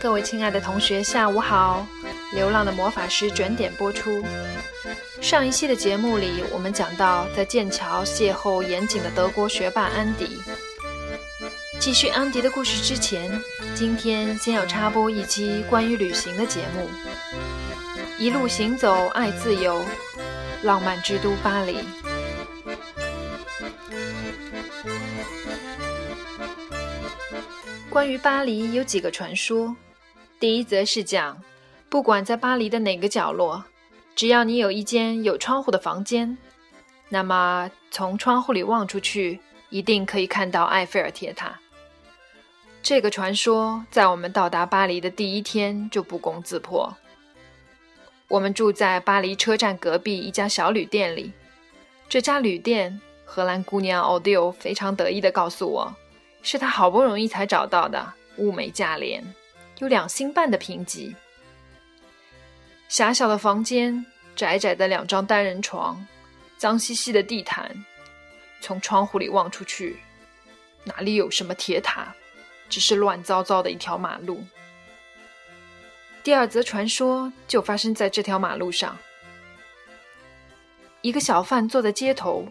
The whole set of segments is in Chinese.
各位亲爱的同学，下午好！《流浪的魔法师》准点播出。上一期的节目里，我们讲到在剑桥邂逅严谨的德国学霸安迪。继续安迪的故事之前，今天先要插播一期关于旅行的节目。一路行走，爱自由，浪漫之都巴黎。关于巴黎有几个传说。第一则是讲，不管在巴黎的哪个角落，只要你有一间有窗户的房间，那么从窗户里望出去，一定可以看到埃菲尔铁塔。这个传说在我们到达巴黎的第一天就不攻自破。我们住在巴黎车站隔壁一家小旅店里，这家旅店，荷兰姑娘奥迪欧非常得意地告诉我，是他好不容易才找到的，物美价廉。有两星半的评级。狭小的房间，窄窄的两张单人床，脏兮兮的地毯。从窗户里望出去，哪里有什么铁塔，只是乱糟糟的一条马路。第二则传说就发生在这条马路上。一个小贩坐在街头，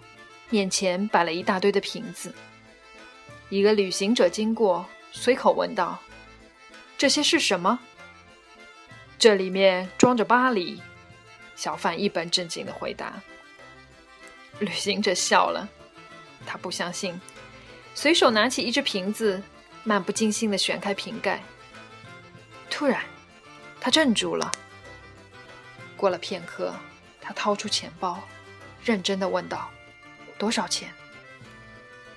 面前摆了一大堆的瓶子。一个旅行者经过，随口问道。这些是什么？这里面装着巴黎。小贩一本正经的回答。旅行者笑了，他不相信，随手拿起一只瓶子，漫不经心的旋开瓶盖。突然，他怔住了。过了片刻，他掏出钱包，认真的问道：“多少钱？”“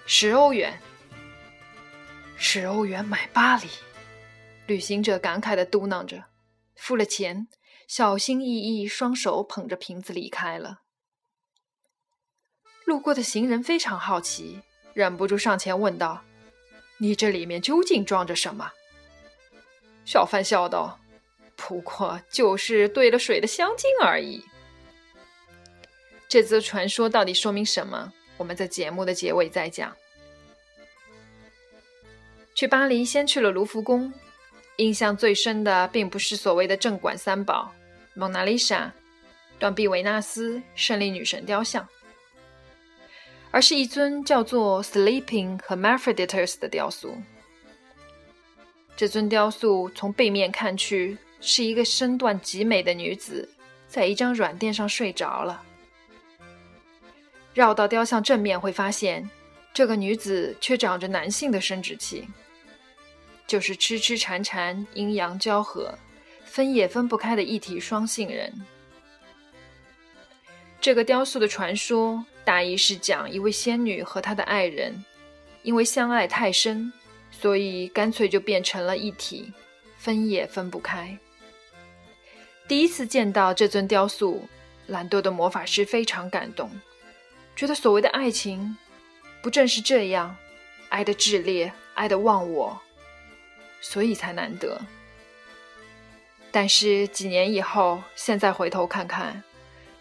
十欧元。”“十欧元买巴黎。”旅行者感慨的嘟囔着，付了钱，小心翼翼，双手捧着瓶子离开了。路过的行人非常好奇，忍不住上前问道：“你这里面究竟装着什么？”小贩笑道：“不过就是兑了水的香精而已。”这则传说到底说明什么？我们在节目的结尾再讲。去巴黎，先去了卢浮宫。印象最深的并不是所谓的镇馆三宝——蒙娜丽莎、断臂维纳斯、胜利女神雕像，而是一尊叫做 Sleeping 和 m a p h r o d i t u s 的雕塑。这尊雕塑从背面看去，是一个身段极美的女子，在一张软垫上睡着了。绕到雕像正面，会发现这个女子却长着男性的生殖器。就是痴痴缠缠、阴阳交合、分也分不开的一体双性人。这个雕塑的传说大意是讲一位仙女和她的爱人，因为相爱太深，所以干脆就变成了一体，分也分不开。第一次见到这尊雕塑，懒惰的魔法师非常感动，觉得所谓的爱情，不正是这样，爱的炽烈，爱的忘我。所以才难得。但是几年以后，现在回头看看，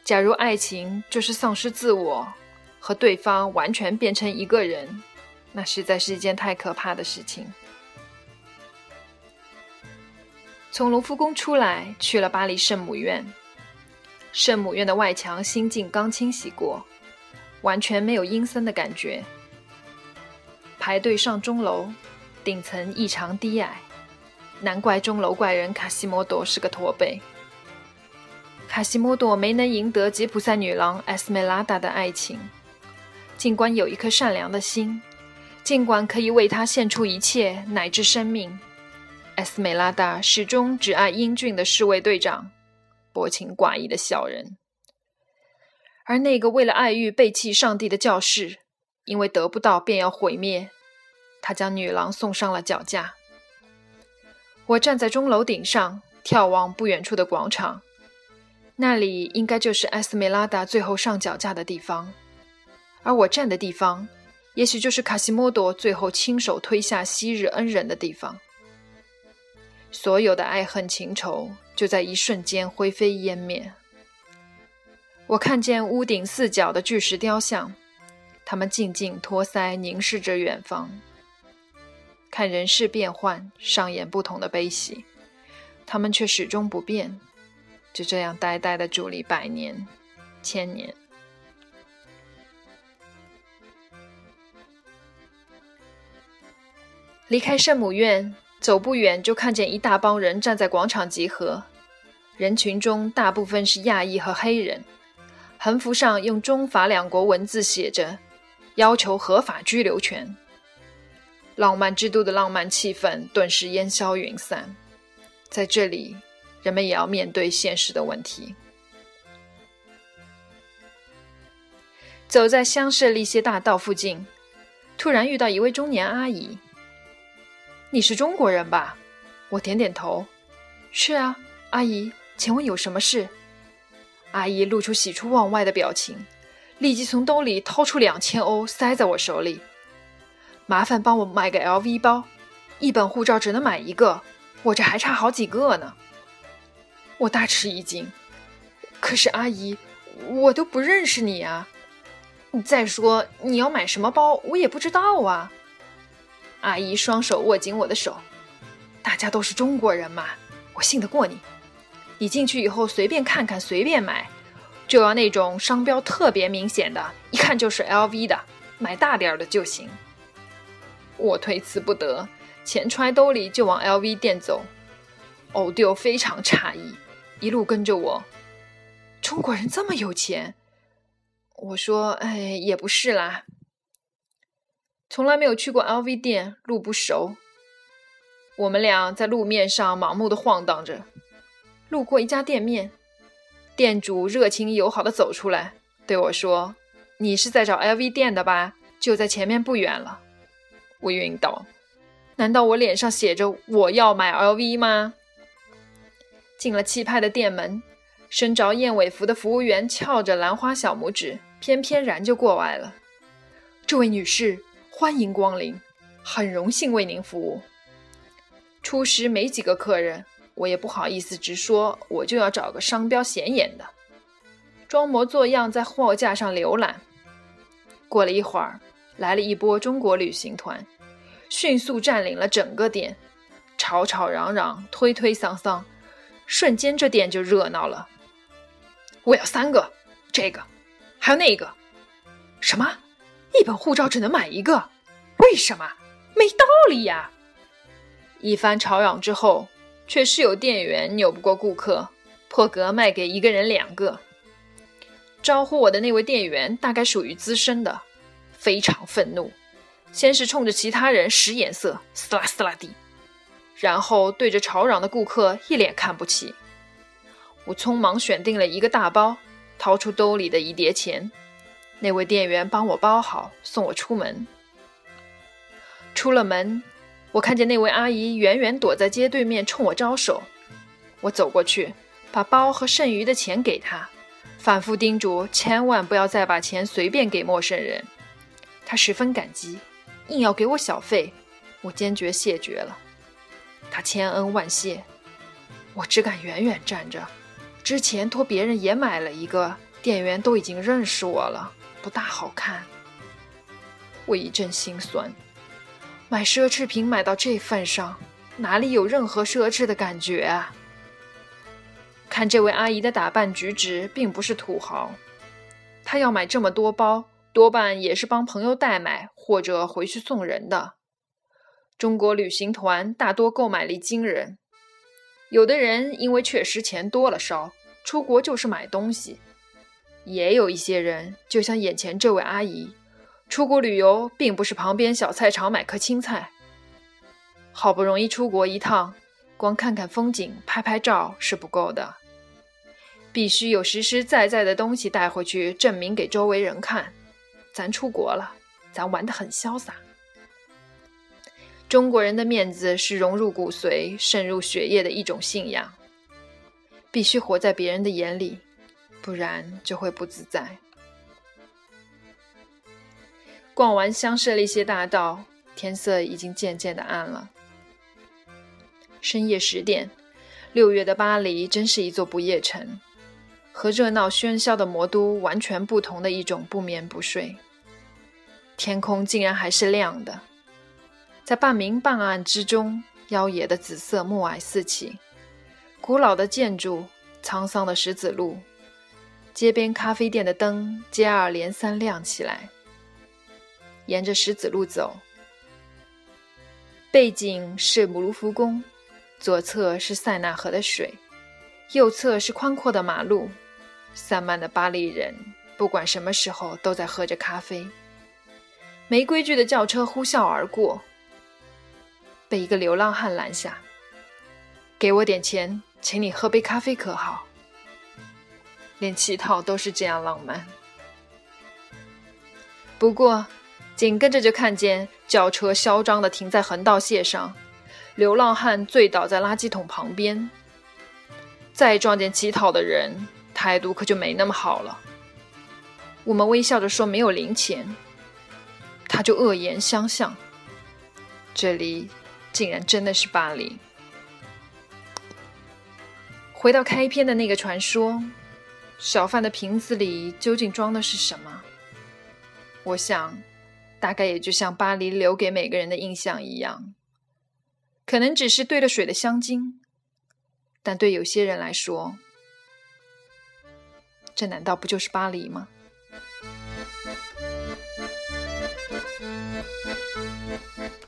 假如爱情就是丧失自我，和对方完全变成一个人，那实在是一件太可怕的事情。从卢浮宫出来，去了巴黎圣母院。圣母院的外墙新近刚清洗过，完全没有阴森的感觉。排队上钟楼。顶层异常低矮，难怪钟楼怪人卡西莫多是个驼背。卡西莫多没能赢得吉普赛女郎埃斯梅拉达的爱情，尽管有一颗善良的心，尽管可以为她献出一切乃至生命，埃斯梅拉达始终只爱英俊的侍卫队长，薄情寡义的小人。而那个为了爱欲背弃上帝的教士，因为得不到便要毁灭。他将女郎送上了脚架。我站在钟楼顶上，眺望不远处的广场，那里应该就是埃斯梅拉达最后上脚架的地方，而我站的地方，也许就是卡西莫多最后亲手推下昔日恩人的地方。所有的爱恨情仇就在一瞬间灰飞烟灭。我看见屋顶四角的巨石雕像，他们静静托腮，凝视着远方，看人事变幻，上演不同的悲喜。他们却始终不变，就这样呆呆的伫立百年、千年。离开圣母院，走不远就看见一大帮人站在广场集合，人群中大部分是亚裔和黑人，横幅上用中法两国文字写着。要求合法居留权，浪漫之都的浪漫气氛顿时烟消云散。在这里，人们也要面对现实的问题。走在香榭丽榭大道附近，突然遇到一位中年阿姨。“你是中国人吧？”我点点头。“是啊，阿姨，请问有什么事？”阿姨露出喜出望外的表情。立即从兜里掏出两千欧，塞在我手里。麻烦帮我买个 LV 包，一本护照只能买一个，我这还差好几个呢。我大吃一惊。可是阿姨，我都不认识你啊！再说你要买什么包，我也不知道啊。阿姨双手握紧我的手，大家都是中国人嘛，我信得过你。你进去以后随便看看，随便买。就要那种商标特别明显的，一看就是 LV 的，买大点儿的就行。我推辞不得，钱揣兜里就往 LV 店走。欧丢非常诧异，一路跟着我。中国人这么有钱？我说：“哎，也不是啦，从来没有去过 LV 店，路不熟。”我们俩在路面上盲目的晃荡着，路过一家店面。店主热情友好的走出来，对我说：“你是在找 LV 店的吧？就在前面不远了。”我晕倒，难道我脸上写着“我要买 LV” 吗？进了气派的店门，身着燕尾服的服务员翘着兰花小拇指，翩翩然就过来了。这位女士，欢迎光临，很荣幸为您服务。初时没几个客人。我也不好意思直说，我就要找个商标显眼的，装模作样在货架上浏览。过了一会儿，来了一波中国旅行团，迅速占领了整个店，吵吵嚷嚷，推推搡搡，瞬间这店就热闹了。我要三个，这个，还有那个。什么？一本护照只能买一个？为什么？没道理呀！一番吵嚷之后。却是有店员扭不过顾客，破格卖给一个人两个。招呼我的那位店员大概属于资深的，非常愤怒，先是冲着其他人使眼色，嘶啦嘶啦地，然后对着吵嚷的顾客一脸看不起。我匆忙选定了一个大包，掏出兜里的一叠钱，那位店员帮我包好，送我出门。出了门。我看见那位阿姨远远躲在街对面，冲我招手。我走过去，把包和剩余的钱给她，反复叮嘱千万不要再把钱随便给陌生人。她十分感激，硬要给我小费，我坚决谢绝了。她千恩万谢，我只敢远远站着。之前托别人也买了一个，店员都已经认识我了，不大好看。我一阵心酸。买奢侈品买到这份上，哪里有任何奢侈的感觉啊？看这位阿姨的打扮举止，并不是土豪。她要买这么多包，多半也是帮朋友代买或者回去送人的。中国旅行团大多购买力惊人，有的人因为确实钱多了烧，出国就是买东西；也有一些人，就像眼前这位阿姨。出国旅游并不是旁边小菜场买颗青菜。好不容易出国一趟，光看看风景、拍拍照是不够的，必须有实实在在的东西带回去，证明给周围人看，咱出国了，咱玩得很潇洒。中国人的面子是融入骨髓、渗入血液的一种信仰，必须活在别人的眼里，不然就会不自在。逛完香榭丽榭大道，天色已经渐渐的暗了。深夜十点，六月的巴黎真是一座不夜城，和热闹喧嚣的魔都完全不同的一种不眠不睡。天空竟然还是亮的，在半明半暗之中，妖冶的紫色暮霭四起。古老的建筑，沧桑的石子路，街边咖啡店的灯接二连三亮起来。沿着石子路走，背景是姆卢浮宫，左侧是塞纳河的水，右侧是宽阔的马路。散漫的巴黎人，不管什么时候都在喝着咖啡。没规矩的轿车呼啸而过，被一个流浪汉拦下：“给我点钱，请你喝杯咖啡，可好？”连乞讨都是这样浪漫。不过，紧跟着就看见轿车嚣张地停在横道线上，流浪汉醉倒在垃圾桶旁边。再撞见乞讨的人。态度可就没那么好了。我们微笑着说没有零钱，他就恶言相向。这里竟然真的是巴黎。回到开篇的那个传说，小贩的瓶子里究竟装的是什么？我想，大概也就像巴黎留给每个人的印象一样，可能只是兑了水的香精，但对有些人来说。这难道不就是巴黎吗？